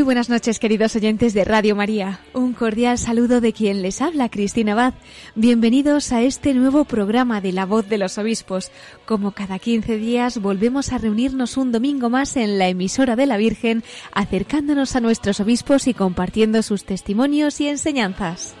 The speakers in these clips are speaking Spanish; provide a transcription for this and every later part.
Muy buenas noches, queridos oyentes de Radio María. Un cordial saludo de quien les habla, Cristina Abad. Bienvenidos a este nuevo programa de La Voz de los Obispos. Como cada 15 días, volvemos a reunirnos un domingo más en la emisora de la Virgen, acercándonos a nuestros obispos y compartiendo sus testimonios y enseñanzas.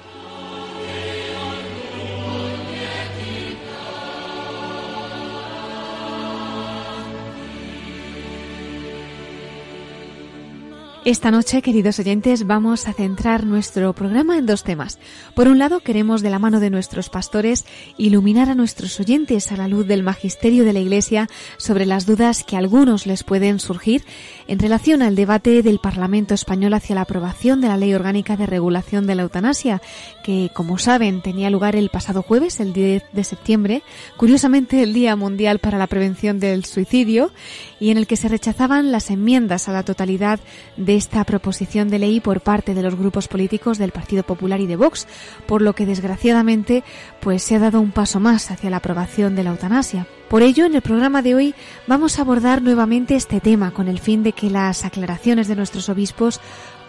Esta noche, queridos oyentes, vamos a centrar nuestro programa en dos temas. Por un lado, queremos de la mano de nuestros pastores iluminar a nuestros oyentes a la luz del magisterio de la Iglesia sobre las dudas que algunos les pueden surgir en relación al debate del Parlamento español hacia la aprobación de la Ley Orgánica de Regulación de la Eutanasia, que, como saben, tenía lugar el pasado jueves, el 10 de septiembre, curiosamente el Día Mundial para la Prevención del Suicidio, y en el que se rechazaban las enmiendas a la totalidad de esta proposición de ley por parte de los grupos políticos del Partido Popular y de Vox, por lo que desgraciadamente pues se ha dado un paso más hacia la aprobación de la eutanasia. Por ello, en el programa de hoy vamos a abordar nuevamente este tema con el fin de que las aclaraciones de nuestros obispos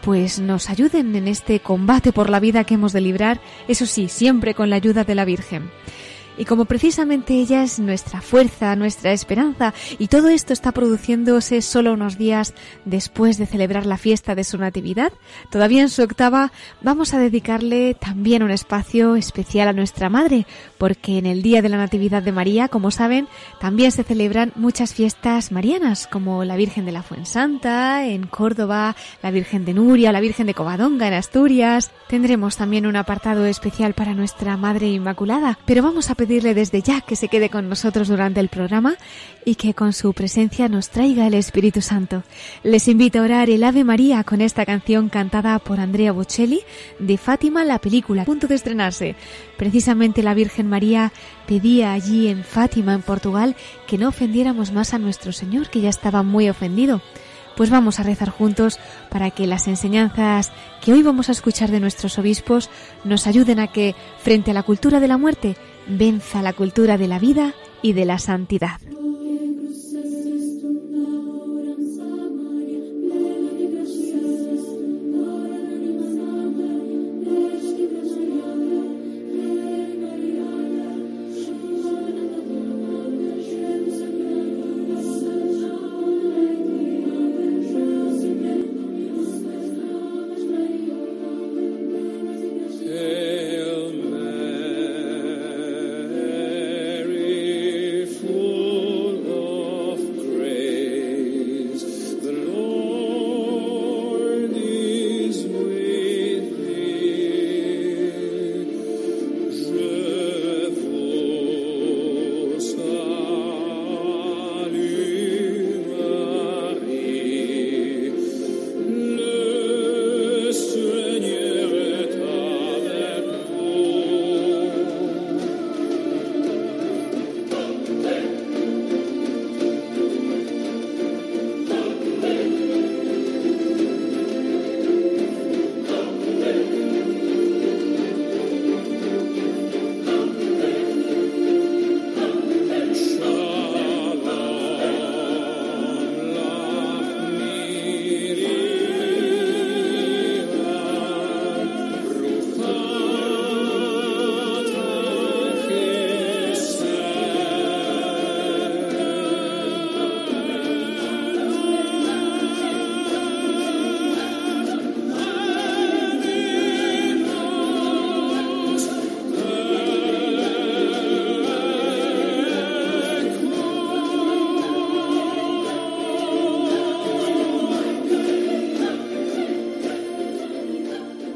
pues nos ayuden en este combate por la vida que hemos de librar, eso sí, siempre con la ayuda de la Virgen. Y como precisamente ella es nuestra fuerza, nuestra esperanza, y todo esto está produciéndose solo unos días después de celebrar la fiesta de su Natividad, todavía en su octava vamos a dedicarle también un espacio especial a nuestra Madre, porque en el Día de la Natividad de María, como saben, también se celebran muchas fiestas marianas, como la Virgen de la Fuensanta, en Córdoba, la Virgen de Nuria, la Virgen de Covadonga, en Asturias. Tendremos también un apartado especial para nuestra Madre Inmaculada, pero vamos a pedirle desde ya que se quede con nosotros durante el programa y que con su presencia nos traiga el Espíritu Santo. Les invito a orar el Ave María con esta canción cantada por Andrea Bocelli de Fátima, la película, a punto de estrenarse. Precisamente la Virgen María pedía allí en Fátima, en Portugal, que no ofendiéramos más a nuestro Señor, que ya estaba muy ofendido. Pues vamos a rezar juntos para que las enseñanzas que hoy vamos a escuchar de nuestros obispos nos ayuden a que, frente a la cultura de la muerte, venza la cultura de la vida y de la santidad.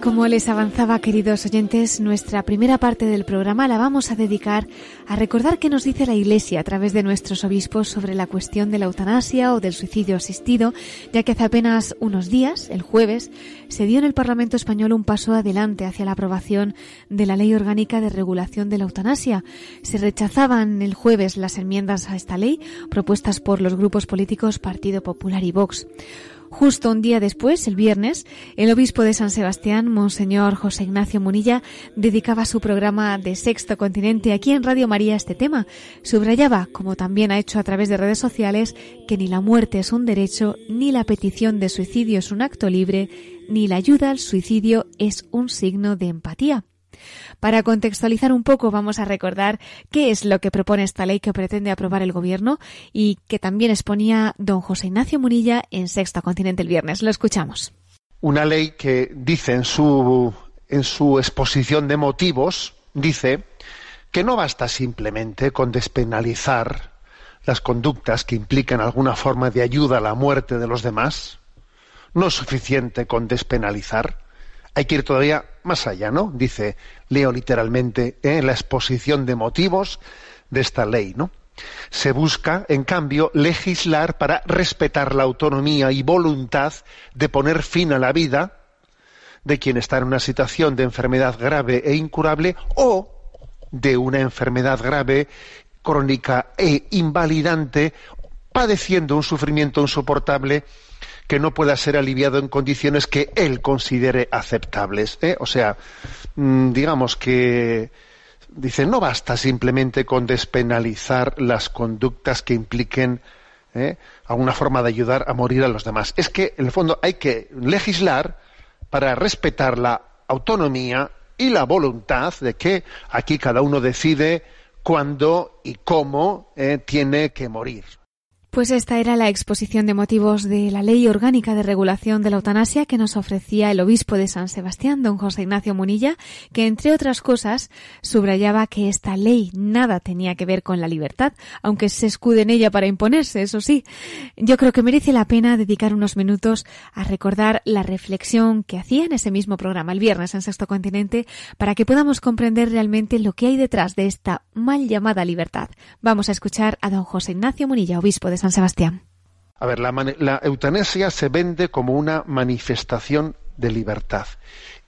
Como les avanzaba, queridos oyentes, nuestra primera parte del programa la vamos a dedicar a recordar qué nos dice la Iglesia a través de nuestros obispos sobre la cuestión de la eutanasia o del suicidio asistido, ya que hace apenas unos días, el jueves, se dio en el Parlamento español un paso adelante hacia la aprobación de la Ley Orgánica de Regulación de la Eutanasia. Se rechazaban el jueves las enmiendas a esta ley propuestas por los grupos políticos Partido Popular y Vox. Justo un día después, el viernes, el obispo de San Sebastián, Monseñor José Ignacio Munilla, dedicaba su programa de Sexto Continente aquí en Radio María a este tema. Subrayaba, como también ha hecho a través de redes sociales, que ni la muerte es un derecho, ni la petición de suicidio es un acto libre, ni la ayuda al suicidio es un signo de empatía. Para contextualizar un poco, vamos a recordar qué es lo que propone esta ley que pretende aprobar el Gobierno y que también exponía don José Ignacio Munilla en Sexto Continente el viernes. Lo escuchamos. Una ley que dice en su, en su exposición de motivos, dice que no basta simplemente con despenalizar las conductas que implican alguna forma de ayuda a la muerte de los demás. No es suficiente con despenalizar hay que ir todavía más allá, ¿no? Dice, leo literalmente en ¿eh? la exposición de motivos de esta ley, ¿no? Se busca, en cambio, legislar para respetar la autonomía y voluntad de poner fin a la vida de quien está en una situación de enfermedad grave e incurable o de una enfermedad grave, crónica e invalidante, padeciendo un sufrimiento insoportable que no pueda ser aliviado en condiciones que él considere aceptables. ¿eh? O sea, mm, digamos que dice no basta simplemente con despenalizar las conductas que impliquen ¿eh? alguna forma de ayudar a morir a los demás. Es que en el fondo hay que legislar para respetar la autonomía y la voluntad de que aquí cada uno decide cuándo y cómo eh, tiene que morir. Pues esta era la exposición de motivos de la Ley Orgánica de Regulación de la Eutanasia que nos ofrecía el obispo de San Sebastián, don José Ignacio Munilla, que entre otras cosas subrayaba que esta ley nada tenía que ver con la libertad, aunque se escude en ella para imponerse, eso sí. Yo creo que merece la pena dedicar unos minutos a recordar la reflexión que hacía en ese mismo programa el viernes en Sexto Continente para que podamos comprender realmente lo que hay detrás de esta mal llamada libertad. Vamos a escuchar a don José Ignacio Munilla, obispo de San Sebastián. A ver, la, eutanasia se vende como una manifestación de libertad.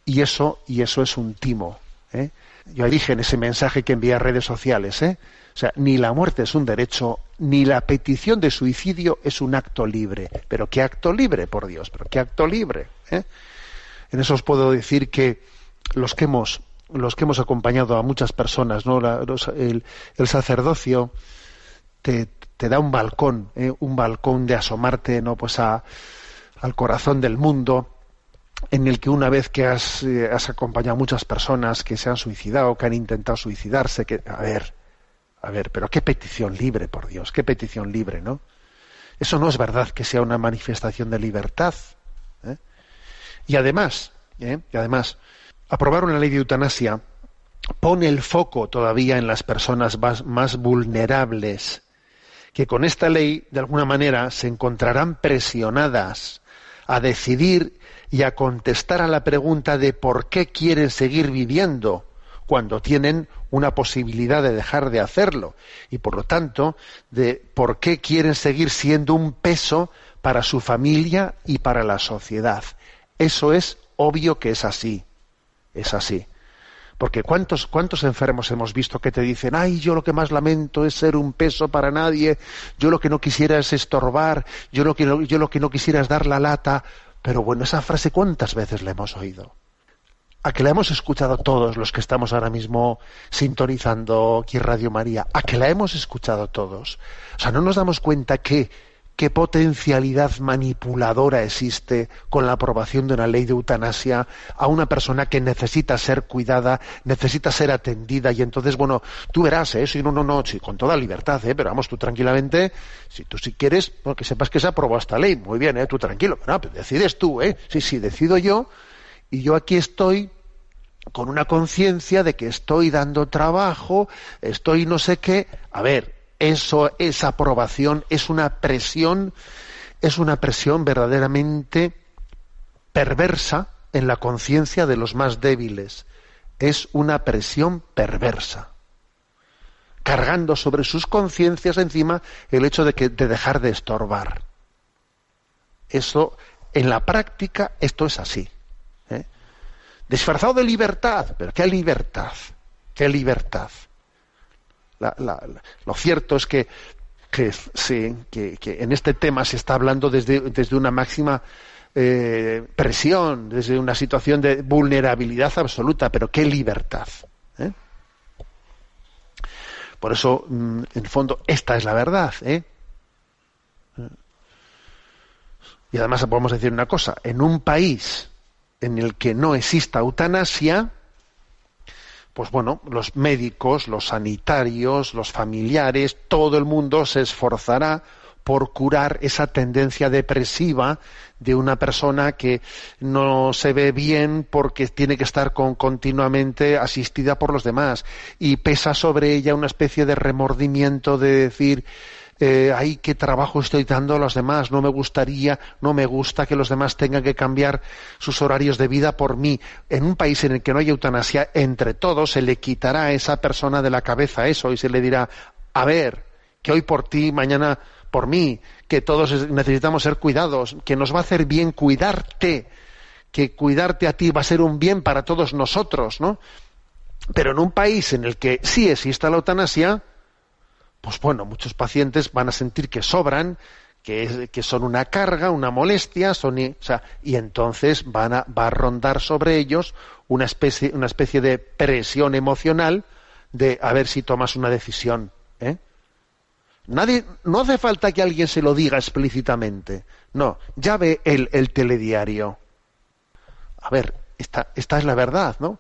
Y eso, y eso es un timo. ¿eh? Yo dije en ese mensaje que envié a redes sociales, ¿eh? O sea, ni la muerte es un derecho, ni la petición de suicidio es un acto libre. Pero qué acto libre, por Dios, pero qué acto libre. ¿eh? En eso os puedo decir que los que hemos, los que hemos acompañado a muchas personas, ¿no? el, sacerdocio te, te da un balcón, ¿eh? un balcón de asomarte, no, pues a, al corazón del mundo, en el que una vez que has, eh, has, acompañado a muchas personas que se han suicidado, que han intentado suicidarse, que a ver, a ver, pero qué petición libre, por Dios, qué petición libre, ¿no? Eso no es verdad que sea una manifestación de libertad. ¿eh? Y además, y además, aprobar una ley de eutanasia pone el foco todavía en las personas más, más vulnerables que con esta ley, de alguna manera, se encontrarán presionadas a decidir y a contestar a la pregunta de por qué quieren seguir viviendo cuando tienen una posibilidad de dejar de hacerlo y por lo tanto de por qué quieren seguir siendo un peso para su familia y para la sociedad. Eso es obvio que es así. Es así. Porque ¿cuántos, ¿cuántos enfermos hemos visto que te dicen, ay, yo lo que más lamento es ser un peso para nadie, yo lo que no quisiera es estorbar, yo lo que, yo lo que no quisiera es dar la lata? Pero bueno, esa frase ¿cuántas veces la hemos oído? a que la hemos escuchado todos los que estamos ahora mismo sintonizando aquí Radio María, a que la hemos escuchado todos. O sea, no nos damos cuenta que qué potencialidad manipuladora existe con la aprobación de una ley de eutanasia a una persona que necesita ser cuidada, necesita ser atendida y entonces, bueno, tú verás, ¿eh? Si no, no, no, sí, con toda libertad, ¿eh? Pero vamos, tú tranquilamente, si tú si quieres, porque sepas que se aprobó esta ley, muy bien, ¿eh? Tú tranquilo, pero, no, pero decides tú, ¿eh? Sí, sí, decido yo y yo aquí estoy con una conciencia de que estoy dando trabajo, estoy no sé qué. A ver, eso, esa aprobación es una presión, es una presión verdaderamente perversa, en la conciencia de los más débiles. Es una presión perversa, cargando sobre sus conciencias encima el hecho de, que, de dejar de estorbar. Eso, en la práctica, esto es así. ¿eh? Disfrazado de libertad, pero ¿qué libertad? ¿Qué libertad? Lo cierto es que, que, que, en este tema se está hablando desde, desde una máxima eh, presión, desde una situación de vulnerabilidad absoluta, pero qué libertad. ¿eh? Por eso, mm, en fondo, esta es la verdad. ¿eh? Y además podemos decir una cosa, en un país en el que no exista eutanasia, pues bueno, los médicos, los sanitarios, los familiares, todo el mundo se esforzará por curar esa tendencia depresiva de una persona que no se ve bien porque tiene que estar con, continuamente asistida por los demás. Y pesa sobre ella una especie de remordimiento de decir eh, ay, qué trabajo estoy dando a los demás, no me gustaría, no me gusta que los demás tengan que cambiar sus horarios de vida por mí. En un país en el que no hay eutanasia, entre todos se le quitará a esa persona de la cabeza eso y se le dirá, a ver, que hoy por ti, mañana por mí, que todos necesitamos ser cuidados, que nos va a hacer bien cuidarte, que cuidarte a ti va a ser un bien para todos nosotros, ¿no? Pero en un país en el que sí exista la eutanasia, pues bueno, muchos pacientes van a sentir que sobran, que, que son una carga, una molestia, son, y, entonces van a, va a rondar sobre ellos una especie, una especie de presión emocional de a ver si tomas una decisión. ¿eh? Nadie, no hace falta que alguien se lo diga explícitamente. No, ya ve el, el telediario. A ver, esta, esta es la verdad, ¿no?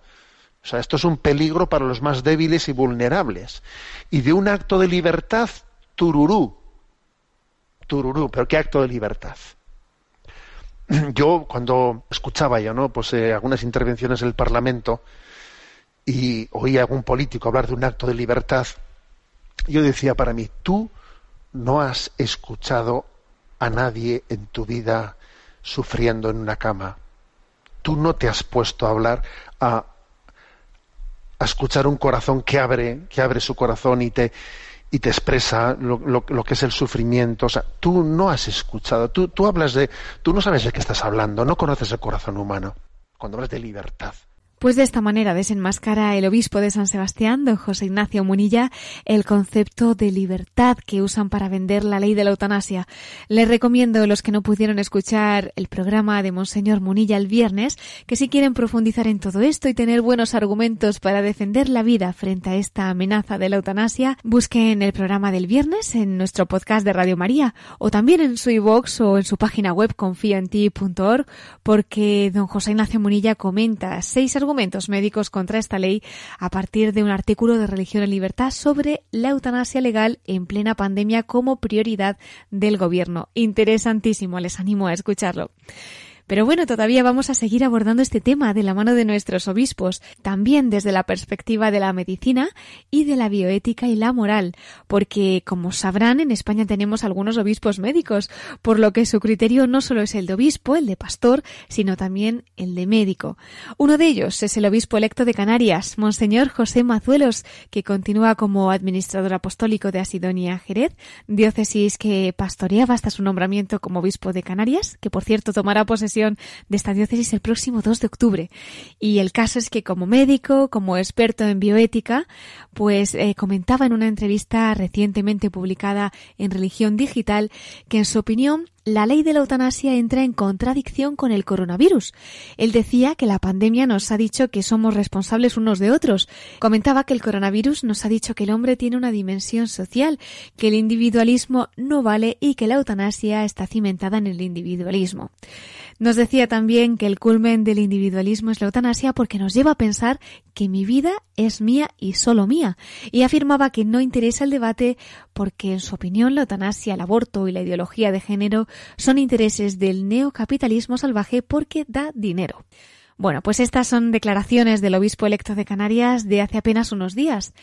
O sea, esto es un peligro para los más débiles y vulnerables. Y de un acto de libertad, tururú. Tururú, pero ¿qué acto de libertad? Yo, cuando escuchaba yo, ¿no? Pues eh, algunas intervenciones del Parlamento y oía a algún político hablar de un acto de libertad, yo decía para mí, tú no has escuchado a nadie en tu vida sufriendo en una cama. Tú no te has puesto a hablar a a escuchar un corazón que abre, que abre su corazón y te, y te expresa lo, que es el sufrimiento. O sea, tú no has escuchado, tú, tú hablas de, tú no sabes de qué estás hablando, no conoces el corazón humano. Cuando hablas de libertad, pues de esta manera desenmascara el obispo de San Sebastián, don José Ignacio Munilla, el concepto de libertad que usan para vender la ley de la eutanasia. Les recomiendo a los que no pudieron escuchar el programa de Monseñor Munilla el viernes, que si quieren profundizar en todo esto y tener buenos argumentos para defender la vida frente a esta amenaza de la eutanasia, busquen el programa del viernes en nuestro podcast de Radio María o también en su iVox o en su página web confioenti.org porque don José Ignacio Munilla comenta seis argumentos argumentos médicos contra esta ley a partir de un artículo de Religión y Libertad sobre la eutanasia legal en plena pandemia como prioridad del gobierno. Interesantísimo, les animo a escucharlo. Pero bueno, todavía vamos a seguir abordando este tema de la mano de nuestros obispos, también desde la perspectiva de la medicina y de la bioética y la moral, porque como sabrán, en España tenemos algunos obispos médicos, por lo que su criterio no solo es el de obispo, el de pastor, sino también el de médico. Uno de ellos es el obispo electo de Canarias, Monseñor José Mazuelos, que continúa como administrador apostólico de Asidonia Jerez, diócesis que pastoreaba hasta su nombramiento como obispo de Canarias, que por cierto tomará posesión de esta diócesis el próximo 2 de octubre. Y el caso es que como médico, como experto en bioética, pues eh, comentaba en una entrevista recientemente publicada en Religión Digital que en su opinión la ley de la eutanasia entra en contradicción con el coronavirus. Él decía que la pandemia nos ha dicho que somos responsables unos de otros. Comentaba que el coronavirus nos ha dicho que el hombre tiene una dimensión social, que el individualismo no vale y que la eutanasia está cimentada en el individualismo. Nos decía también que el culmen del individualismo es la eutanasia porque nos lleva a pensar que mi vida es mía y solo mía, y afirmaba que no interesa el debate porque, en su opinión, la eutanasia, el aborto y la ideología de género son intereses del neocapitalismo salvaje porque da dinero. Bueno, pues estas son declaraciones del obispo electo de Canarias de hace apenas unos días.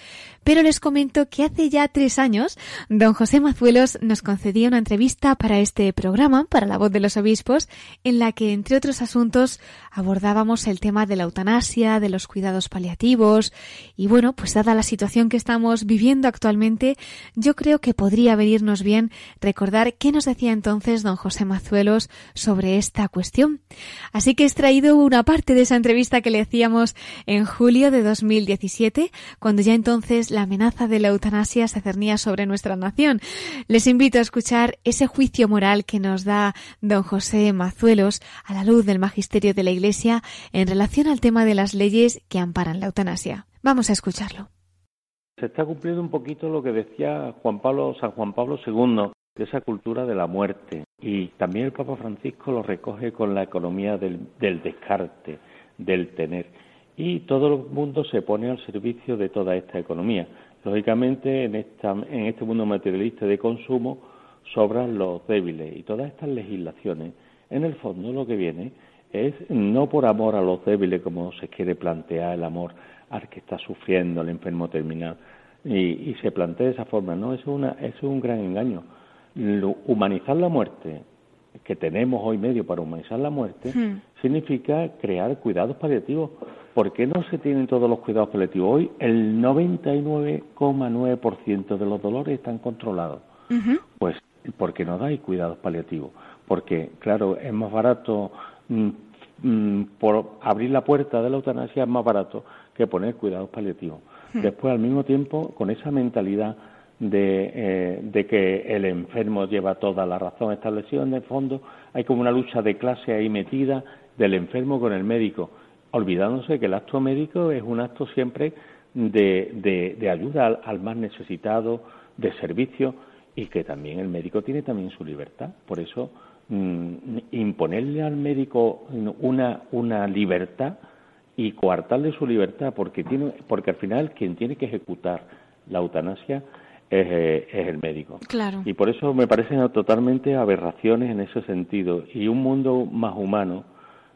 Pero les comento que hace ya tres años, don José Mazuelos nos concedía una entrevista para este programa, para la voz de los obispos, en la que, entre otros asuntos, abordábamos el tema de la eutanasia, de los cuidados paliativos, y bueno, pues dada la situación que estamos viviendo actualmente, yo creo que podría venirnos bien recordar qué nos decía entonces don José Mazuelos sobre esta cuestión. Así que he extraído una parte de esa entrevista que le hacíamos en julio de 2017, cuando ya entonces la amenaza de la eutanasia se cernía sobre nuestra nación. Les invito a escuchar ese juicio moral que nos da don José Mazuelos a la luz del magisterio de la Iglesia en relación al tema de las leyes que amparan la eutanasia. Vamos a escucharlo. Se está cumpliendo un poquito lo que decía Juan Pablo, San Juan Pablo II, de esa cultura de la muerte. Y también el Papa Francisco lo recoge con la economía del, descarte, del tener. Y todo el mundo se pone al servicio de toda esta economía. Lógicamente, en, esta, en este mundo materialista de consumo sobran los débiles y todas estas legislaciones, en el fondo lo que viene es no por amor a los débiles como se quiere plantear el amor al que está sufriendo, el enfermo terminal, y, se plantea de esa forma, no, es, una, es un gran engaño humanizar la muerte, que tenemos hoy medio para humanizar la muerte, hmm. significa crear cuidados paliativos. ¿Por qué no se tienen todos los cuidados paliativos? Hoy el 99,9% de los dolores están controlados. Pues porque no dais cuidados paliativos. Porque, claro, es más barato, mm, mm, por abrir la puerta de la eutanasia es más barato que poner cuidados paliativos. Hmm. Después, al mismo tiempo, con esa mentalidad eh, de, que el enfermo lleva toda la razón establecido en el fondo, hay como una lucha de clase ahí metida del enfermo con el médico, olvidándose que el acto médico es un acto siempre de, de, ayuda al, más necesitado, de servicio, y que también el médico tiene también su libertad. Por eso, mm, imponerle al médico una, una libertad y coartarle su libertad, porque, tiene, porque al final quien tiene que ejecutar la eutanasia es, el médico. Claro. Y por eso me parecen totalmente aberraciones en ese sentido. Y un mundo más humano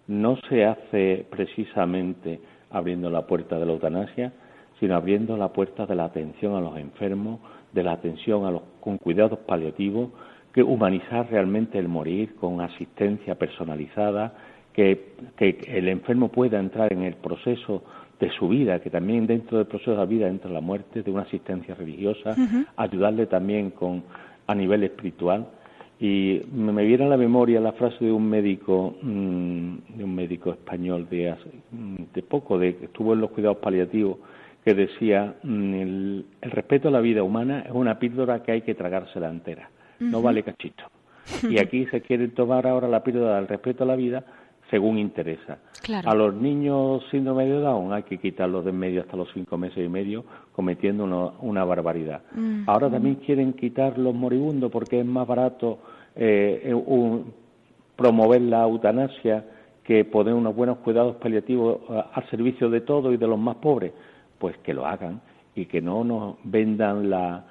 no se hace precisamente abriendo la puerta de la eutanasia, sino abriendo la puerta de la atención a los enfermos, de la atención a los con cuidados paliativos, que humanizar realmente el morir con asistencia personalizada, que, que el enfermo pueda entrar en el proceso de su vida, que también dentro del proceso de la vida entra la muerte, de una asistencia religiosa, ayudarle también con a nivel espiritual. Y me, viene a la memoria la frase de un médico, mm, de un médico español de, mm, de poco, de que estuvo en los cuidados paliativos, que decía mm, el, respeto a la vida humana es una píldora que hay que tragársela entera, no vale cachito. Y aquí se quiere tomar ahora la píldora del respeto a la vida según interesa. A los niños síndrome de Down hay que quitarlos de en medio hasta los cinco meses y medio, cometiendo una, barbaridad. Mm. Ahora también quieren quitar los moribundos porque es más barato eh, promover la eutanasia que poner unos buenos cuidados paliativos eh, al servicio de todos y de los más pobres. Pues que lo hagan y que no nos vendan la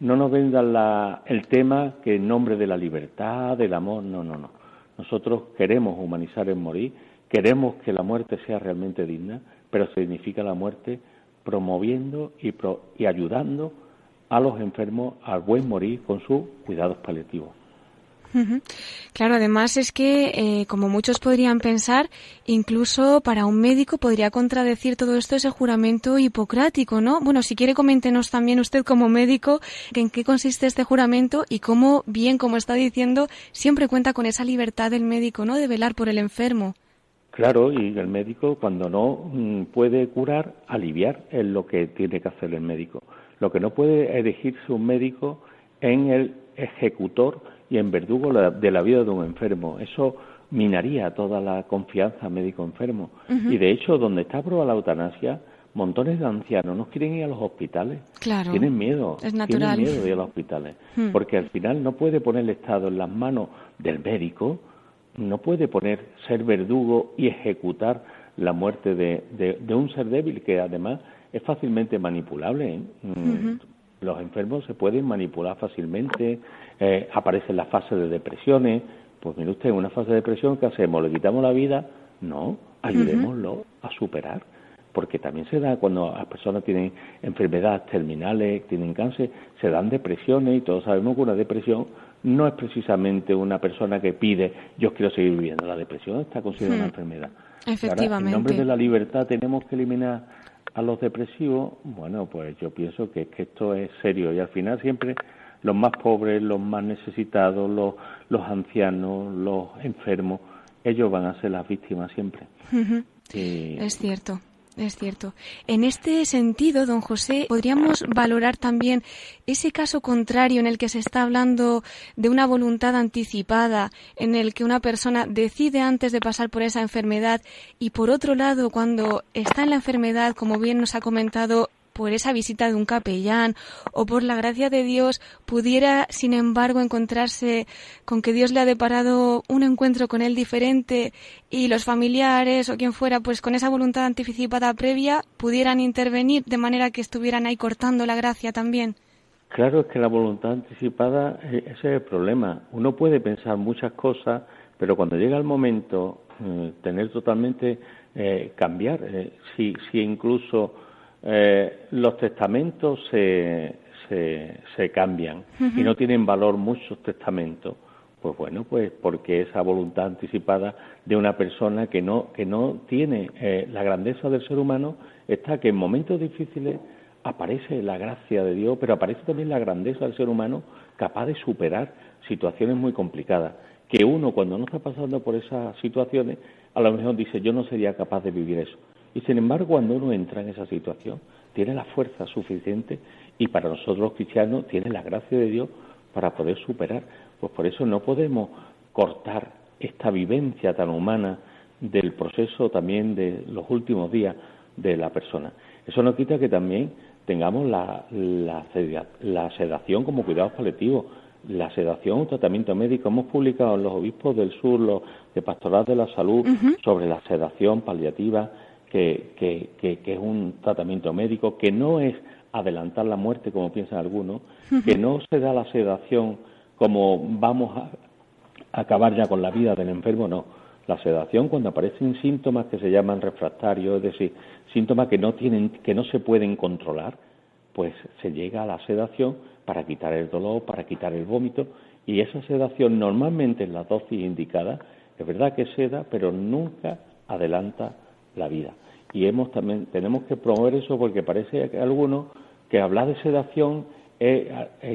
no nos vendan la, el tema que en nombre de la libertad, del amor, no, no, no nosotros queremos humanizar el morir, queremos que la muerte sea realmente digna, pero significa la muerte promoviendo y, y ayudando a los enfermos al buen morir con sus cuidados paliativos. Claro, además es que, eh, como muchos podrían pensar, incluso para un médico podría contradecir todo esto ese juramento hipocrático, ¿no? Bueno, si quiere coméntenos también usted como médico en qué consiste este juramento y cómo, bien, como está diciendo, siempre cuenta con esa libertad del médico, ¿no? De velar por el enfermo. Claro, y el médico cuando no mm, puede curar, aliviar es lo que tiene que hacer el médico. Lo que no puede elegirse un médico en el ejecutor y en verdugo de la vida de un enfermo. Eso minaría toda la confianza médico-enfermo. Y de hecho, donde está aprobada la eutanasia, montones de ancianos no quieren ir a los hospitales. Claro. Tienen miedo. Es natural. Tienen miedo de ir a los hospitales. Hmm. Porque al final no puede poner el Estado en las manos del médico, no puede poner ser verdugo y ejecutar la muerte de, de, un ser débil que además es fácilmente manipulable. ¿eh? Mm, los enfermos se pueden manipular fácilmente, eh, aparecen las fases de depresiones. Pues mire usted, en una fase de depresión, ¿qué hacemos? ¿Le quitamos la vida? No, ayudémoslo a superar porque también se da cuando las personas tienen enfermedades terminales, tienen cáncer, se dan depresiones y todos sabemos que una depresión no es precisamente una persona que pide yo quiero seguir viviendo. La depresión está considerada una enfermedad. Efectivamente. en nombre de la libertad tenemos que eliminar a los depresivos. Bueno, pues yo pienso que, que esto es serio y al final siempre los más pobres, los más necesitados, los, los ancianos, los enfermos, ellos van a ser las víctimas siempre. Es cierto. Es cierto. En este sentido, don José, podríamos valorar también ese caso contrario en el que se está hablando de una voluntad anticipada, en el que una persona decide antes de pasar por esa enfermedad y, por otro lado, cuando está en la enfermedad, como bien nos ha comentado, por esa visita de un capellán o por la gracia de Dios pudiera, sin embargo, encontrarse con que Dios le ha deparado un encuentro con él diferente y los familiares o quien fuera, pues con esa voluntad anticipada previa, pudieran intervenir de manera que estuvieran ahí cortando la gracia también. Claro, es que la voluntad anticipada, eh, ese es el problema. Uno puede pensar muchas cosas, pero cuando llega el momento, eh, tener totalmente eh, cambiar, si, si incluso eh, los testamentos se, se, cambian y no tienen valor muchos testamentos. Pues bueno, pues porque esa voluntad anticipada de una persona que no, que no tiene eh, la grandeza del ser humano está que en momentos difíciles aparece la gracia de Dios, pero aparece también la grandeza del ser humano capaz de superar situaciones muy complicadas. Que uno cuando no está pasando por esas situaciones, a lo mejor dice, yo no sería capaz de vivir eso. Y sin embargo, cuando uno entra en esa situación, tiene la fuerza suficiente y para nosotros los cristianos tiene la gracia de Dios para poder superar. Pues por eso no podemos cortar esta vivencia tan humana del proceso también de los últimos días de la persona. Eso no quita que también tengamos la, la, sedación como cuidados paliativos, la sedación, un tratamiento médico. Hemos publicado en los obispos del sur, los de Pastoral de la Salud, sobre la sedación paliativa, que, es un tratamiento médico, que no es adelantar la muerte como piensan algunos, que no se da la sedación como vamos a acabar ya con la vida del enfermo, no. La sedación cuando aparecen síntomas que se llaman refractarios, es decir, síntomas que no tienen, que no se pueden controlar, pues se llega a la sedación para quitar el dolor, para quitar el vómito, y esa sedación normalmente en la dosis indicada, es verdad que seda, pero nunca adelanta la vida y hemos también tenemos que promover eso porque parece que algunos que hablar de sedación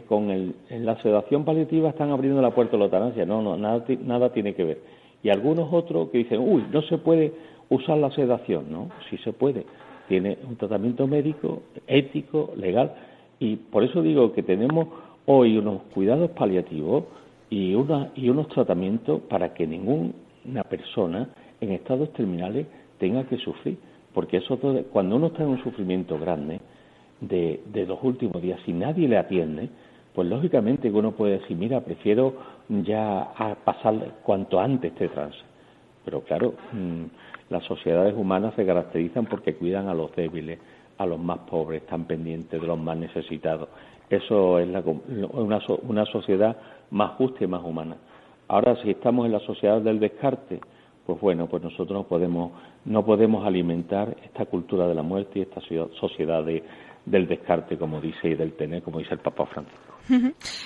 con el, en la sedación paliativa están abriendo la puerta a la eutanasia. No, no, nada, nada tiene que ver. Y algunos otros que dicen, uy, no se puede usar la sedación. No, sí se puede. Tiene un tratamiento médico, ético, legal. Y por eso digo que tenemos hoy unos cuidados paliativos y, una, y unos tratamientos para que ninguna persona en estados terminales tenga que sufrir porque eso cuando uno está en un sufrimiento grande de, los últimos días, si nadie le atiende, pues lógicamente uno puede decir, mira, prefiero ya pasar cuanto antes este trance. Pero claro, mm, las sociedades humanas se caracterizan porque cuidan a los débiles, a los más pobres, están pendientes de los más necesitados. Eso es una, una sociedad más justa y más humana. Ahora, si estamos en la sociedad del descarte, pues bueno, pues nosotros no podemos, no podemos alimentar esta cultura de la muerte y esta sociedad del descarte, como dice, y del tener, como dice el Papa Francisco.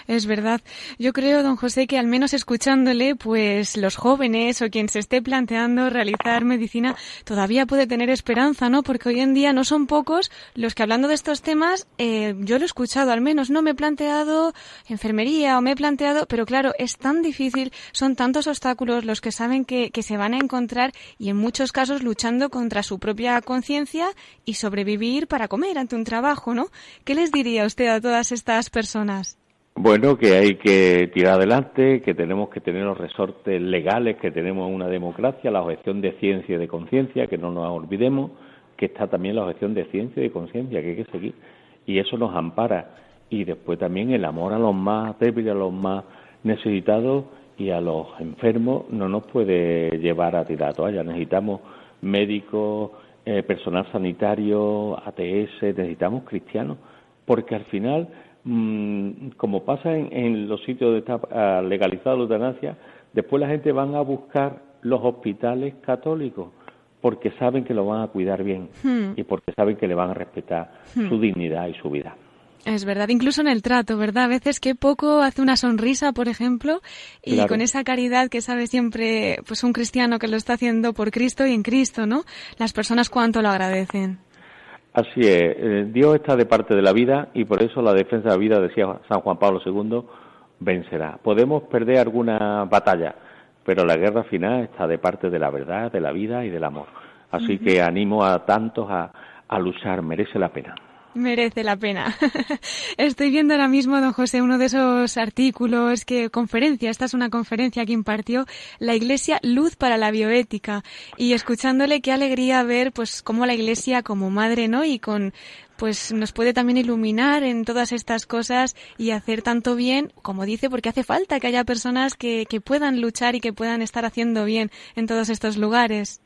Es verdad. Yo creo, don José, que al menos escuchándole, pues los jóvenes o quien se esté planteando realizar medicina todavía puede tener esperanza, ¿no? Porque hoy en día no son pocos los que hablando de estos temas, eh, yo lo he escuchado al menos, no me he planteado enfermería o me he planteado, pero claro, es tan difícil, son tantos obstáculos los que saben que, que se van a encontrar y en muchos casos luchando contra su propia conciencia y sobrevivir para comer ante un trabajo, ¿no? ¿Qué les diría usted a todas estas personas? Bueno, que hay que tirar adelante, que tenemos que tener los resortes legales que tenemos en una democracia, la objeción de ciencia y de conciencia, que no nos olvidemos, que está también la objeción de ciencia y de conciencia, que hay que seguir. Y eso nos ampara. Y después también el amor a los más débiles, a los más necesitados y a los enfermos no nos puede llevar a tirar toalla. Necesitamos médicos, eh, personal sanitario, ATS, necesitamos cristianos, porque al final Mm, como pasa en, los sitios de está ah, legalizada la eutanasia, después la gente van a buscar los hospitales católicos, porque saben que lo van a cuidar bien Hmm. y porque saben que le van a respetar Hmm. su dignidad y su vida. Es verdad, incluso en el trato, ¿verdad? A veces que poco hace una sonrisa, por ejemplo, y Claro. con esa caridad que sabe siempre, pues un cristiano que lo está haciendo por Cristo y en Cristo, ¿no? Las personas cuánto lo agradecen. Así es, eh, Dios está de parte de la vida y por eso la defensa de la vida, decía San Juan Pablo II, vencerá. Podemos perder alguna batalla, pero la guerra final está de parte de la verdad, de la vida y del amor. Así que animo a tantos a, a luchar, merece la pena. Merece la pena. Estoy viendo ahora mismo, don José, uno de esos artículos que conferencia, esta es una conferencia que impartió la Iglesia Luz para la Bioética y escuchándole qué alegría ver pues cómo la Iglesia como madre, ¿no? Y con pues nos puede también iluminar en todas estas cosas y hacer tanto bien, como dice, porque hace falta que haya personas que, que puedan luchar y que puedan estar haciendo bien en todos estos lugares.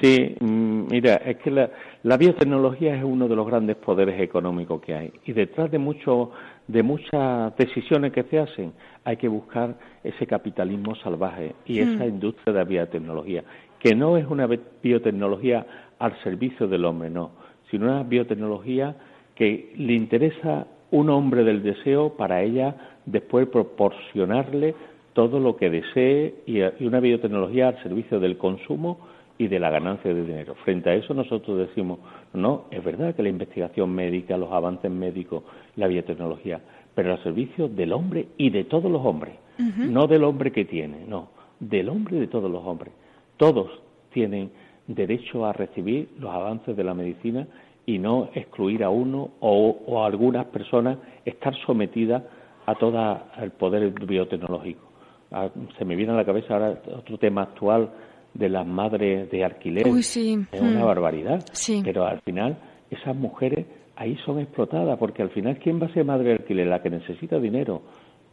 Sí, mm, mira, es que la, la biotecnología es uno de los grandes poderes económicos que hay. Y detrás de mucho, de muchas decisiones que se hacen hay que buscar ese capitalismo salvaje y esa industria de la biotecnología, que no es una bi- biotecnología al servicio del hombre, no, sino una biotecnología que le interesa un hombre del deseo para ella después proporcionarle todo lo que desee y una biotecnología al servicio del consumo y de la ganancia de dinero. Frente a eso nosotros decimos, no, es verdad que la investigación médica, los avances médicos, la biotecnología, pero al servicio del hombre y de todos los hombres, no del hombre que tiene, no, del hombre y de todos los hombres. Todos tienen derecho a recibir los avances de la medicina y no excluir a uno o, o a algunas personas estar sometidas a todo el poder biotecnológico. Ah, Se me viene a la cabeza ahora otro tema actual de las madres de alquiler. Uy, sí. Es una Mm. barbaridad. Sí. Pero al final esas mujeres ahí son explotadas porque al final ¿quién va a ser madre de alquiler? La que necesita dinero.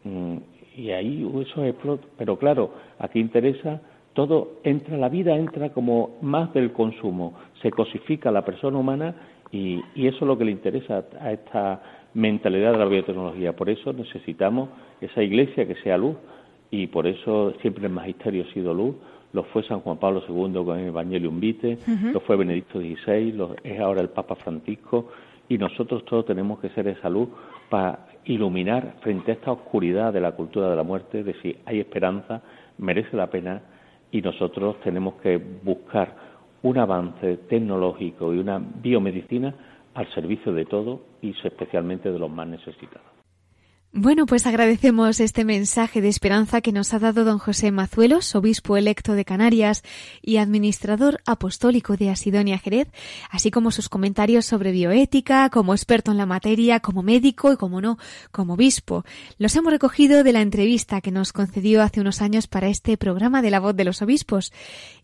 Mm, Y ahí eso explota. Pero claro, aquí interesa todo entra, la vida entra como más del consumo, se cosifica la persona humana y, y eso es lo que le interesa a esta mentalidad de la biotecnología. Por eso necesitamos esa iglesia que sea luz y por eso siempre el magisterio ha sido luz. Lo fue San Juan Pablo II con el Evangelium Vitae, lo fue Benedicto XVI, lo es ahora el Papa Francisco y nosotros todos tenemos que ser esa luz para iluminar frente a esta oscuridad de la cultura de la muerte, de si hay esperanza, merece la pena y nosotros tenemos que buscar un avance tecnológico y una biomedicina al servicio de todo y especialmente de los más necesitados. Bueno, pues agradecemos este mensaje de esperanza que nos ha dado don José Mazuelos, obispo electo de Canarias y administrador apostólico de Asidonia Jerez, así como sus comentarios sobre bioética, como experto en la materia, como médico y, como no, como obispo. Los hemos recogido de la entrevista que nos concedió hace unos años para este programa de la voz de los obispos.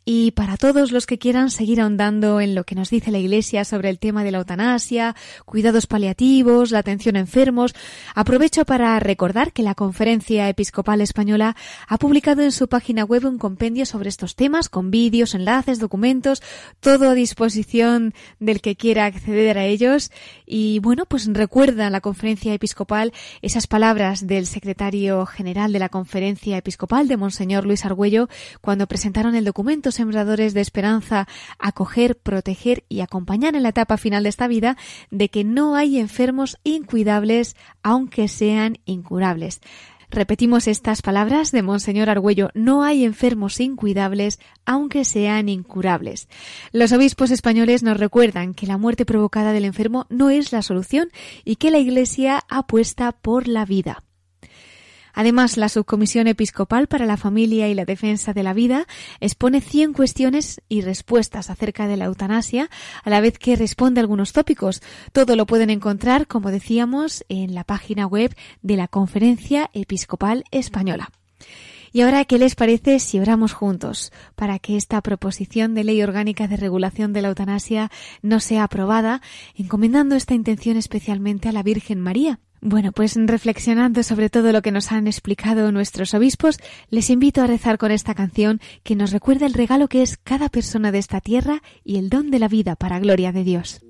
Y para todos los que quieran seguir ahondando en lo que nos dice la Iglesia sobre el tema de la eutanasia, cuidados paliativos, la atención a enfermos, aprovecho para recordar que la Conferencia Episcopal Española ha publicado en su página web un compendio sobre estos temas con vídeos, enlaces, documentos, todo a disposición del que quiera acceder a ellos. Y bueno, pues recuerda la Conferencia Episcopal esas palabras del secretario general de la Conferencia Episcopal de Monseñor Luis Argüello cuando presentaron el documento Sembradores de Esperanza, acoger, proteger y acompañar en la etapa final de esta vida de que no hay enfermos incuidables aunque sean incurables. Repetimos estas palabras de Monseñor Argüello. No hay enfermos incuidables, aunque sean incurables. Los obispos españoles nos recuerdan que la muerte provocada del enfermo no es la solución y que la Iglesia apuesta por la vida. Además, la Subcomisión Episcopal para la Familia y la Defensa de la Vida expone 100 cuestiones y respuestas acerca de la eutanasia, a la vez que responde a algunos tópicos. Todo lo pueden encontrar, como decíamos, en la página web de la Conferencia Episcopal Española. Y ahora, ¿qué les parece si oramos juntos para que esta proposición de ley orgánica de regulación de la eutanasia no sea aprobada, encomendando esta intención especialmente a la Virgen María? Bueno, pues reflexionando sobre todo lo que nos han explicado nuestros obispos, les invito a rezar con esta canción que nos recuerda el regalo que es cada persona de esta tierra y el don de la vida para gloria de Dios.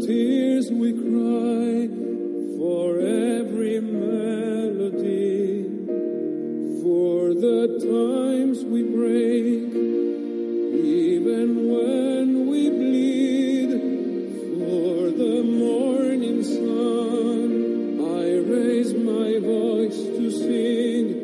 Tears we cry, for every melody, for the times we break, even when we bleed, for the morning sun. I raise my voice to sing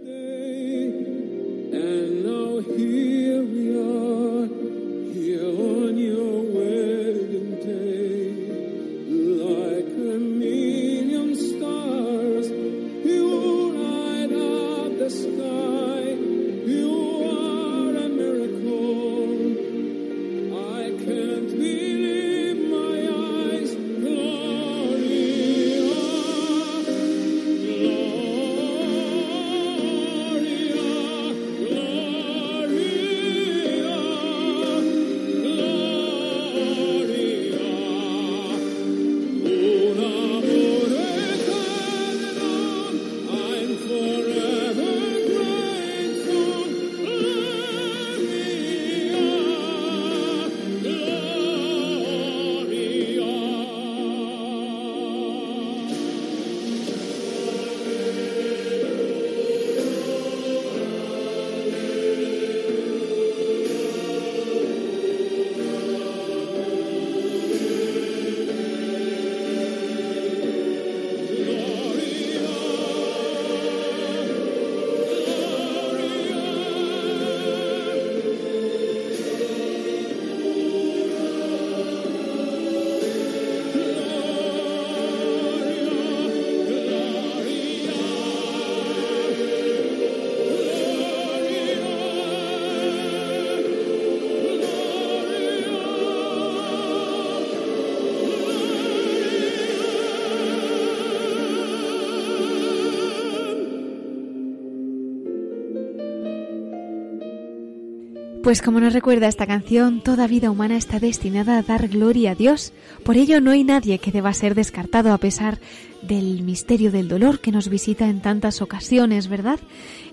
Pues como nos recuerda esta canción, toda vida humana está destinada a dar gloria a Dios. Por ello no hay nadie que deba ser descartado a pesar del misterio del dolor que nos visita en tantas ocasiones, ¿verdad?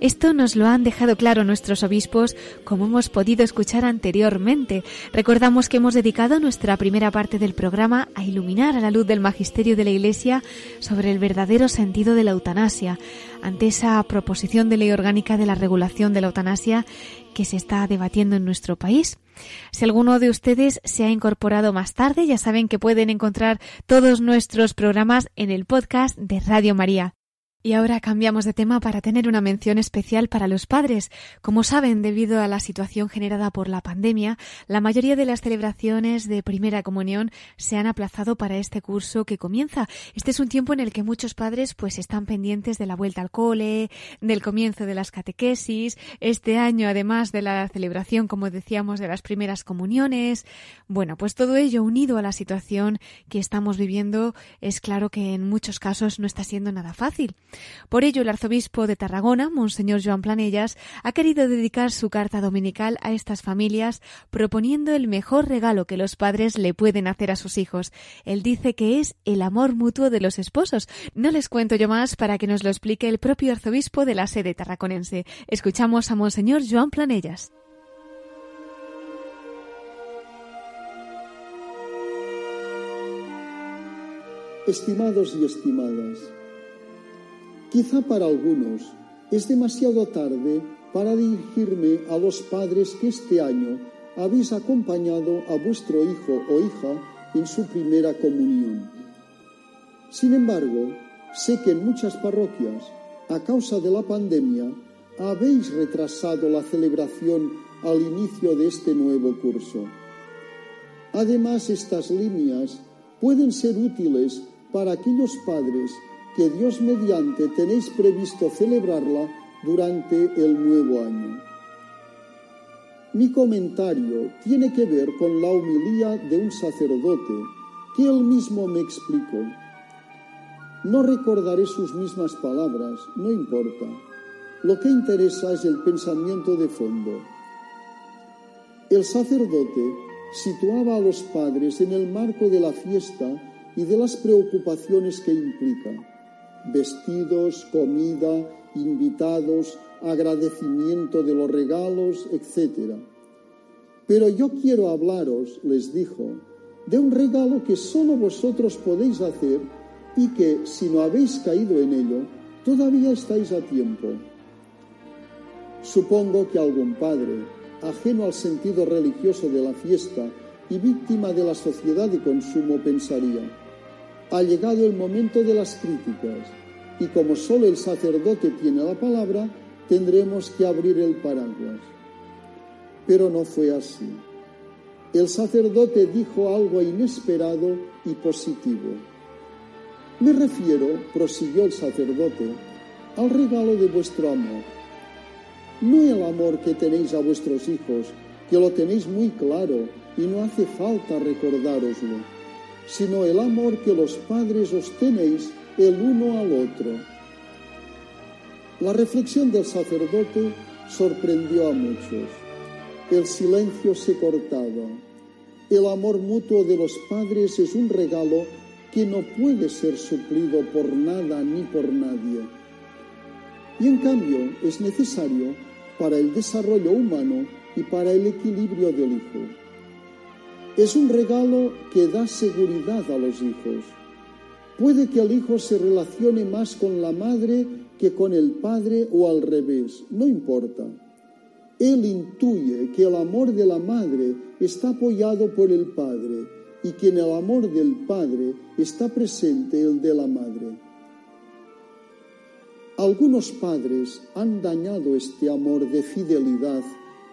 Esto nos lo han dejado claro nuestros obispos, como hemos podido escuchar anteriormente. Recordamos que hemos dedicado nuestra primera parte del programa a iluminar a la luz del magisterio de la Iglesia sobre el verdadero sentido de la eutanasia, ante esa proposición de ley orgánica de la regulación de la eutanasia que se está debatiendo en nuestro país. Si alguno de ustedes se ha incorporado más tarde, ya saben que pueden encontrar todos nuestros programas en el podcast de Radio María. Y ahora cambiamos de tema para tener una mención especial para los padres. Como saben, debido a la situación generada por la pandemia, la mayoría de las celebraciones de primera comunión se han aplazado para este curso que comienza. Este es un tiempo en el que muchos padres pues están pendientes de la vuelta al cole, del comienzo de las catequesis, este año además de la celebración, como decíamos, de las primeras comuniones. Bueno, pues todo ello unido a la situación que estamos viviendo es claro que en muchos casos no está siendo nada fácil. Por ello, el arzobispo de Tarragona, Monseñor Joan Planellas, ha querido dedicar su carta dominical a estas familias, proponiendo el mejor regalo que los padres le pueden hacer a sus hijos. Él dice que es el amor mutuo de los esposos. No les cuento yo más para que nos lo explique el propio arzobispo de la sede tarraconense. Escuchamos a Monseñor Joan Planellas. Estimados y estimadas, quizá para algunos es demasiado tarde para dirigirme a los padres que este año habéis acompañado a vuestro hijo o hija en su primera comunión. Sin embargo, sé que en muchas parroquias, a causa de la pandemia, habéis retrasado la celebración al inicio de este nuevo curso. Además, estas líneas pueden ser útiles para aquellos padres que Dios mediante tenéis previsto celebrarla durante el nuevo año. Mi comentario tiene que ver con la humilía de un sacerdote que él mismo me explicó. No recordaré sus mismas palabras, no importa. Lo que interesa es el pensamiento de fondo. El sacerdote situaba a los padres en el marco de la fiesta y de las preocupaciones que implica. Vestidos, comida, invitados, agradecimiento de los regalos, etc. Pero yo quiero hablaros, les dijo, de un regalo que solo vosotros podéis hacer y que, si no habéis caído en ello, todavía estáis a tiempo. Supongo que algún padre, ajeno al sentido religioso de la fiesta y víctima de la sociedad de consumo, pensaría, ha llegado el momento de las críticas y como solo el sacerdote tiene la palabra, tendremos que abrir el paraguas. Pero no fue así. El sacerdote dijo algo inesperado y positivo. Me refiero, prosiguió el sacerdote, al regalo de vuestro amor. No el amor que tenéis a vuestros hijos, que lo tenéis muy claro y no hace falta recordároslo, sino el amor que los padres os tenéis el uno al otro. La reflexión del sacerdote sorprendió a muchos. El silencio se cortaba. El amor mutuo de los padres es un regalo que no puede ser suplido por nada ni por nadie. Y en cambio es necesario para el desarrollo humano y para el equilibrio del hijo. Es un regalo que da seguridad a los hijos. Puede que el hijo se relacione más con la madre que con el padre o al revés, no importa. Él intuye que el amor de la madre está apoyado por el padre y que en el amor del padre está presente el de la madre. Algunos padres han dañado este amor de fidelidad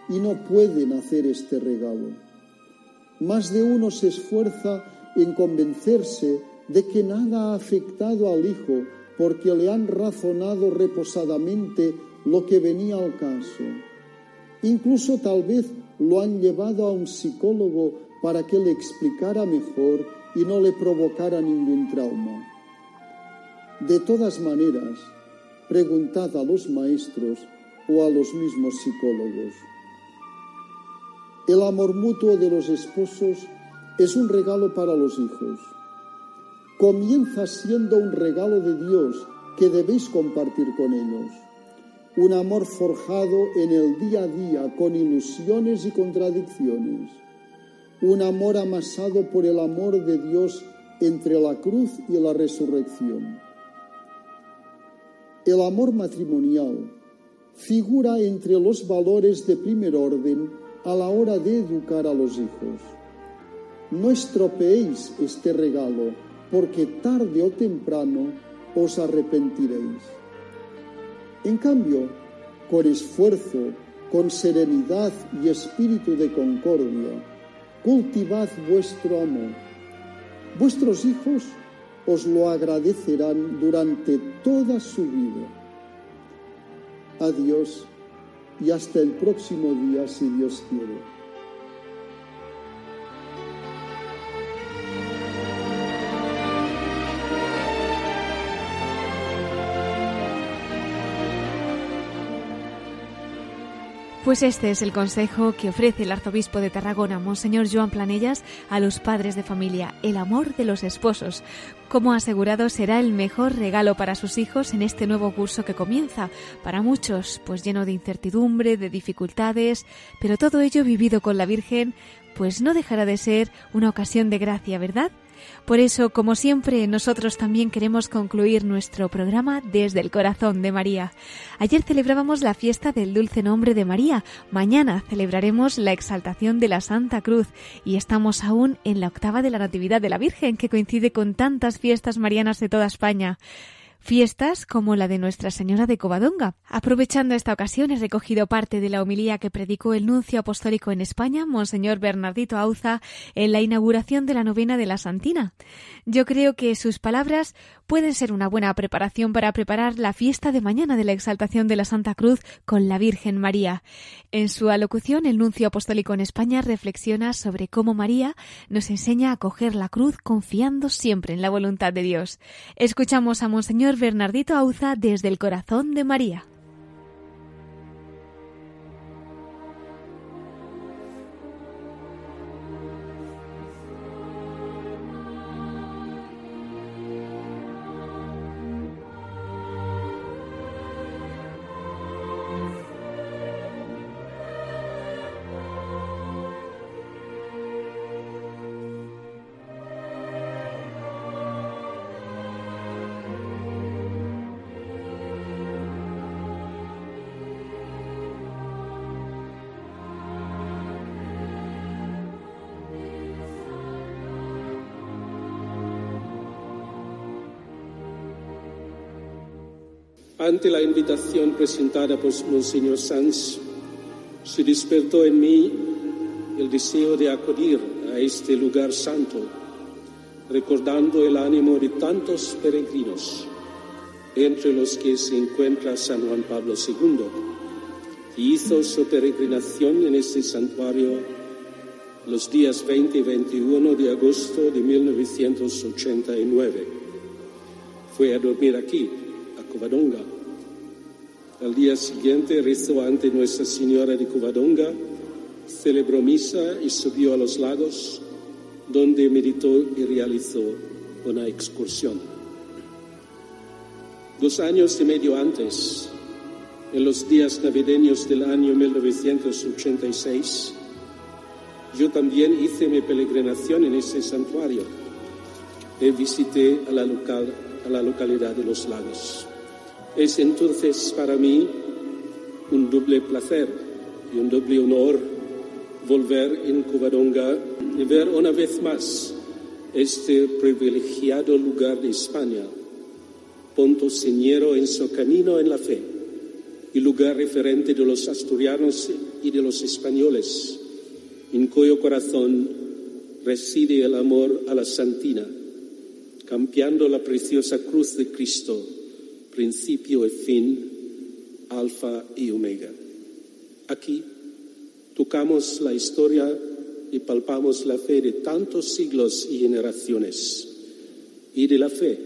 y no pueden hacer este regalo. Más de uno se esfuerza en convencerse de que nada ha afectado al hijo porque le han razonado reposadamente lo que venía al caso. Incluso tal vez lo han llevado a un psicólogo para que le explicara mejor y no le provocara ningún trauma. De todas maneras, preguntad a los maestros o a los mismos psicólogos. El amor mutuo de los esposos es un regalo para los hijos comienza siendo un regalo de Dios que debéis compartir con ellos. Un amor forjado en el día a día con ilusiones y contradicciones. Un amor amasado por el amor de Dios entre la cruz y la resurrección. El amor matrimonial figura entre los valores de primer orden a la hora de educar a los hijos. No estropeéis este regalo porque tarde o temprano os arrepentiréis. En cambio, con esfuerzo, con serenidad y espíritu de concordia, cultivad vuestro amor. Vuestros hijos os lo agradecerán durante toda su vida. Adiós y hasta el próximo día si Dios quiere. Pues este es el consejo que ofrece el arzobispo de Tarragona, Monseñor Joan Planellas, a los padres de familia, el amor de los esposos. Como asegurado, será el mejor regalo para sus hijos en este nuevo curso que comienza. Para muchos, pues lleno de incertidumbre, de dificultades, pero todo ello vivido con la Virgen, pues no dejará de ser una ocasión de gracia, ¿verdad? Por eso, como siempre, nosotros también queremos concluir nuestro programa desde el corazón de María. Ayer celebrábamos la fiesta del dulce nombre de María, mañana celebraremos la exaltación de la Santa Cruz y estamos aún en la octava de la Natividad de la Virgen, que coincide con tantas fiestas marianas de toda España. Fiestas como la de Nuestra Señora de Covadonga. Aprovechando esta ocasión, he recogido parte de la homilía que predicó el nuncio apostólico en España, Monseñor Bernardito Auza, en la inauguración de la novena de la Santina. Yo creo que sus palabras pueden ser una buena preparación para preparar la fiesta de mañana de la exaltación de la Santa Cruz con la Virgen María. En su alocución, el nuncio apostólico en España reflexiona sobre cómo María nos enseña a coger la cruz confiando siempre en la voluntad de Dios. Escuchamos a Monseñor Bernardito Auza desde el corazón de María. Ante la invitación presentada por Monseñor Sanz, se despertó en mí el deseo de acudir a este lugar santo, recordando el ánimo de tantos peregrinos, entre los que se encuentra San Juan Pablo II, que hizo su peregrinación en este santuario los días 20 y 21 de agosto de 1989. Fue a dormir aquí, a Covadonga. Al día siguiente rezó ante Nuestra Señora de Covadonga, celebró misa y subió a los lagos, donde meditó y realizó una excursión. Dos años y medio antes, en los días navideños del año 1986, yo también hice mi peregrinación en ese santuario y visité a la, local, a la localidad de Los Lagos. Es entonces para mí un doble placer y un doble honor volver en Covadonga y ver una vez más este privilegiado lugar de España, punto señero en su camino en la fe y lugar referente de los asturianos y de los españoles, en cuyo corazón reside el amor a la Santina, cambiando la preciosa cruz de Cristo principio y fin, alfa y omega. Aquí tocamos la historia y palpamos la fe de tantos siglos y generaciones, y de la fe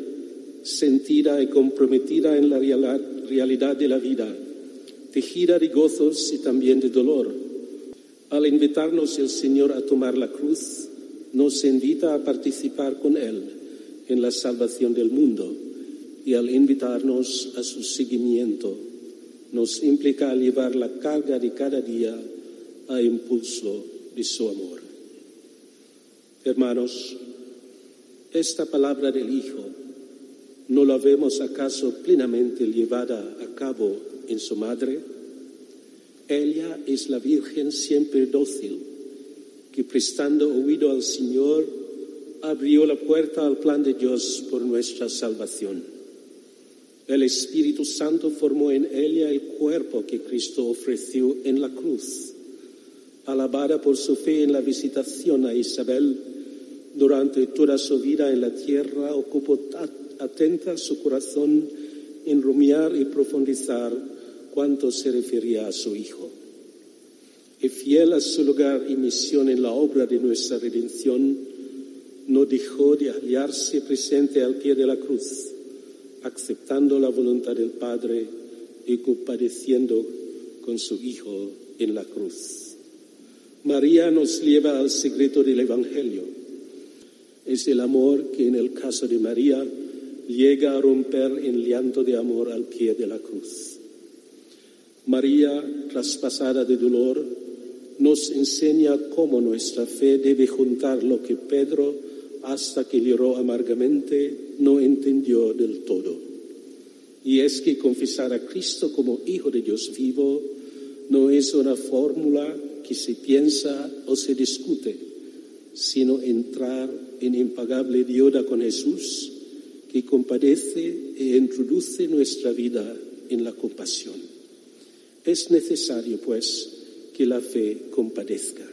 sentida y comprometida en la realidad de la vida, tejida de gozos y también de dolor. Al invitarnos el Señor a tomar la cruz, nos invita a participar con Él en la salvación del mundo y al invitarnos a su seguimiento, nos implica llevar la carga de cada día a impulso de su amor. Hermanos, esta palabra del Hijo, ¿no la vemos acaso plenamente llevada a cabo en su madre? Ella es la Virgen siempre dócil, que prestando oído al Señor, abrió la puerta al plan de Dios por nuestra salvación. El Espíritu Santo formó en ella el cuerpo que Cristo ofreció en la cruz. Alabada por su fe en la visitación a Isabel, durante toda su vida en la tierra ocupó atenta su corazón en rumiar y profundizar cuanto se refería a su Hijo. Y fiel a su lugar y misión en la obra de nuestra redención, no dejó de hallarse presente al pie de la cruz aceptando la voluntad del Padre y compadeciendo con su Hijo en la cruz. María nos lleva al secreto del Evangelio. Es el amor que en el caso de María llega a romper en llanto de amor al pie de la cruz. María, traspasada de dolor, nos enseña cómo nuestra fe debe juntar lo que Pedro, hasta que lloró amargamente, no entendió del todo. Y es que confesar a Cristo como Hijo de Dios vivo no es una fórmula que se piensa o se discute, sino entrar en impagable deuda con Jesús que compadece e introduce nuestra vida en la compasión. Es necesario, pues, que la fe compadezca.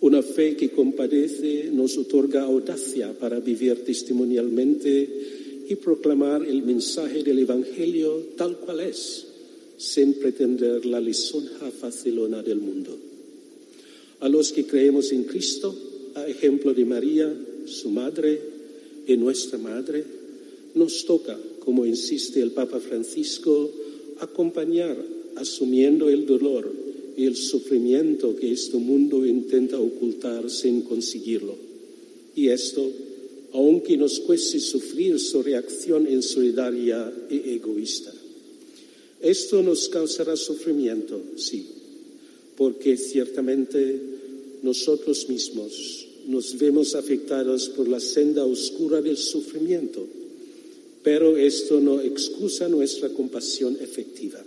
Una fe que compadece nos otorga audacia para vivir testimonialmente y proclamar el mensaje del Evangelio tal cual es, sin pretender la lisonja facilona del mundo. A los que creemos en Cristo, a ejemplo de María, su madre y nuestra madre, nos toca, como insiste el Papa Francisco, acompañar asumiendo el dolor y el sufrimiento que este mundo intenta ocultar sin conseguirlo. Y esto, aunque nos cueste sufrir su reacción insolidaria e egoísta. Esto nos causará sufrimiento, sí, porque ciertamente nosotros mismos nos vemos afectados por la senda oscura del sufrimiento, pero esto no excusa nuestra compasión efectiva.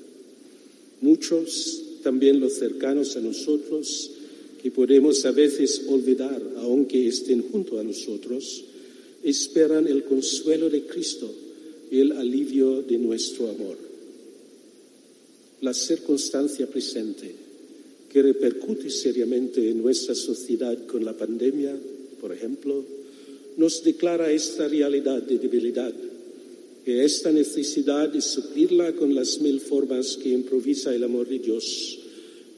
Muchos, también los cercanos a nosotros, que podemos a veces olvidar, aunque estén junto a nosotros, esperan el consuelo de Cristo y el alivio de nuestro amor. La circunstancia presente que repercute seriamente en nuestra sociedad con la pandemia, por ejemplo, nos declara esta realidad de debilidad, que esta necesidad de suplirla con las mil formas que improvisa el amor de Dios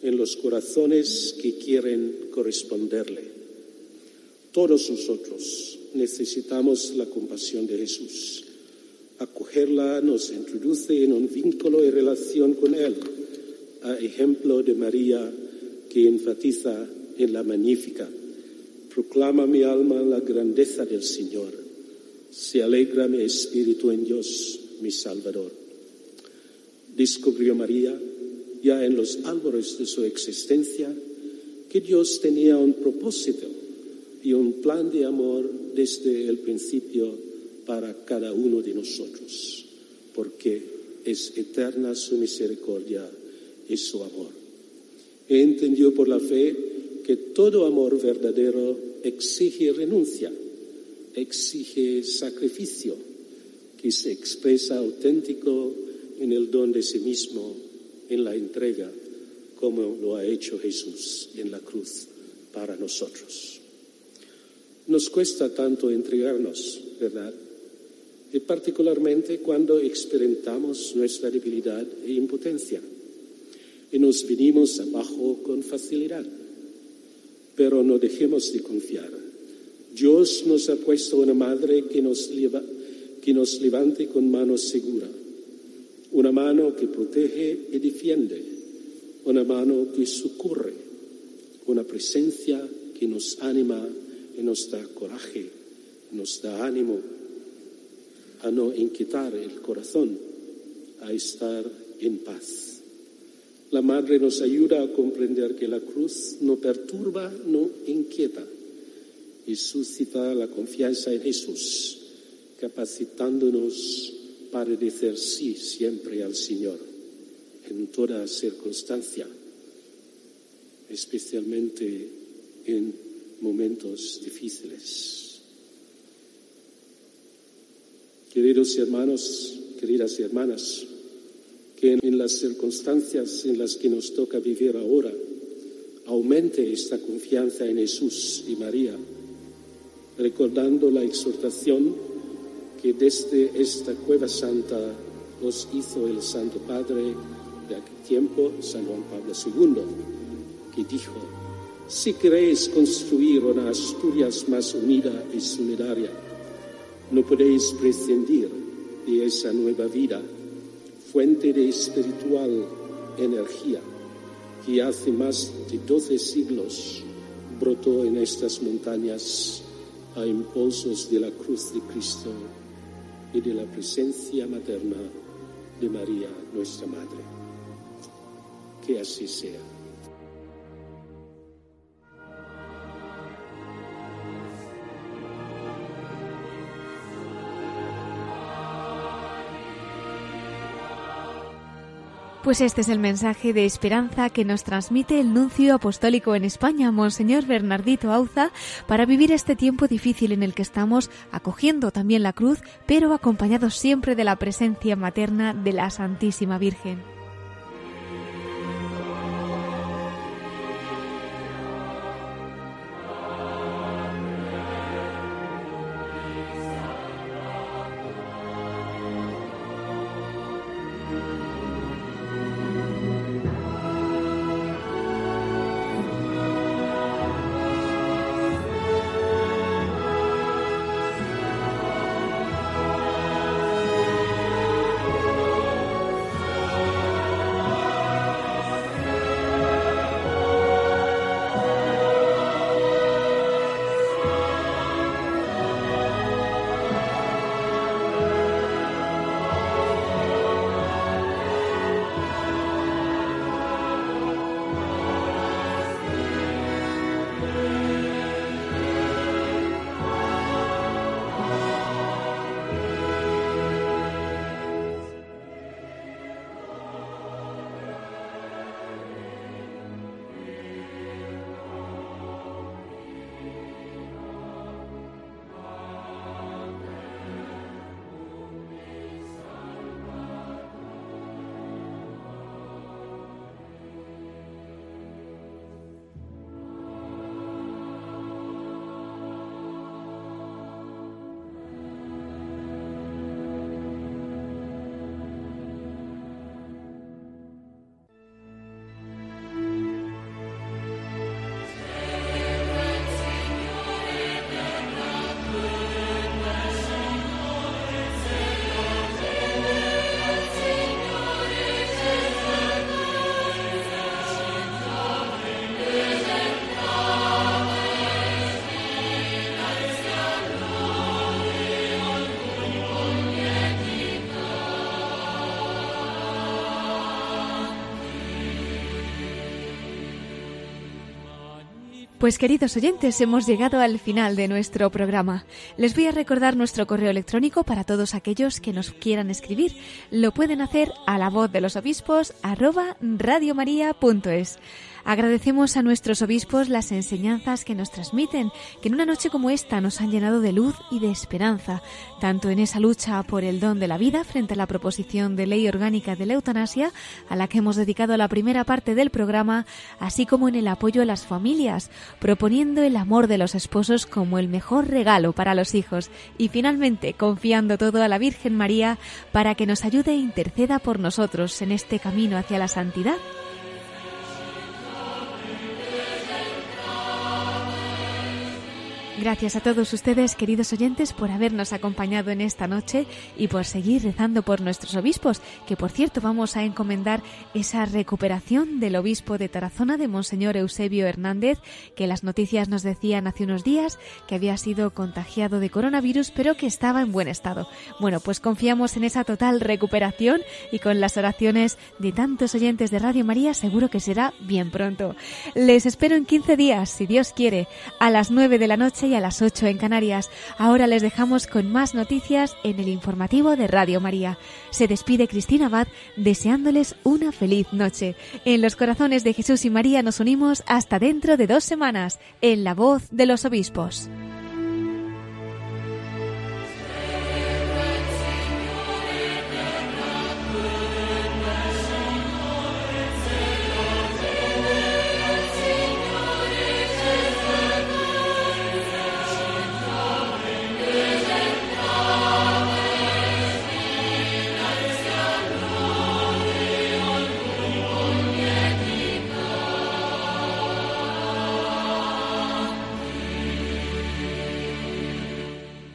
en los corazones que quieren corresponderle. Todos nosotros necesitamos la compasión de Jesús. Acogerla nos introduce en un vínculo y relación con Él, a ejemplo de María que enfatiza en la magnífica. Proclama mi alma la grandeza del Señor. Se alegra mi espíritu en Dios, mi Salvador. Descubrió María, ya en los árboles de su existencia, que Dios tenía un propósito y un plan de amor desde el principio para cada uno de nosotros, porque es eterna su misericordia y su amor. Entendió por la fe que todo amor verdadero exige renuncia, exige sacrificio, que se expresa auténtico en el don de sí mismo, en la entrega, como lo ha hecho Jesús en la cruz para nosotros. Nos cuesta tanto entregarnos, ¿verdad? Y particularmente cuando experimentamos nuestra debilidad e impotencia y nos vinimos abajo con facilidad. Pero no dejemos de confiar. Dios nos ha puesto una madre que nos, leva, que nos levante con mano segura, una mano que protege y defiende, una mano que socorre, una presencia que nos anima y nos da coraje, nos da ánimo a no inquietar el corazón, a estar en paz. La Madre nos ayuda a comprender que la cruz no perturba, no inquieta y suscita la confianza en Jesús, capacitándonos para decir sí siempre al Señor en toda circunstancia, especialmente en momentos difíciles. Queridos hermanos, queridas hermanas, que en las circunstancias en las que nos toca vivir ahora aumente esta confianza en Jesús y María, recordando la exhortación que desde esta cueva santa nos hizo el Santo Padre de aquel tiempo, San Juan Pablo II, que dijo, si queréis construir una Asturias más unida y solidaria, no podéis prescindir de esa nueva vida fuente de espiritual energía que hace más de doce siglos brotó en estas montañas a impulsos de la cruz de Cristo y de la presencia materna de María, nuestra Madre. Que así sea. Pues este es el mensaje de esperanza que nos transmite el nuncio apostólico en España, Monseñor Bernardito Auza, para vivir este tiempo difícil en el que estamos acogiendo también la cruz, pero acompañados siempre de la presencia materna de la Santísima Virgen. Pues queridos oyentes, hemos llegado al final de nuestro programa. Les voy a recordar nuestro correo electrónico para todos aquellos que nos quieran escribir. Lo pueden hacer a la voz de los obispos arroba radiomaria.es. Agradecemos a nuestros obispos las enseñanzas que nos transmiten, que en una noche como esta nos han llenado de luz y de esperanza, tanto en esa lucha por el don de la vida frente a la proposición de ley orgánica de la eutanasia, a la que hemos dedicado la primera parte del programa, así como en el apoyo a las familias, proponiendo el amor de los esposos como el mejor regalo para los hijos y finalmente confiando todo a la Virgen María para que nos ayude e interceda por nosotros en este camino hacia la santidad. Gracias a todos ustedes, queridos oyentes, por habernos acompañado en esta noche y por seguir rezando por nuestros obispos, que por cierto vamos a encomendar esa recuperación del obispo de Tarazona, de Monseñor Eusebio Hernández, que las noticias nos decían hace unos días que había sido contagiado de coronavirus, pero que estaba en buen estado. Bueno, pues confiamos en esa total recuperación y con las oraciones de tantos oyentes de Radio María, seguro que será bien pronto. Les espero en 15 días, si Dios quiere, a las 9 de la noche a las 8 en Canarias. Ahora les dejamos con más noticias en el informativo de Radio María. Se despide Cristina Abad deseándoles una feliz noche. En los corazones de Jesús y María nos unimos hasta dentro de dos semanas en La Voz de los Obispos.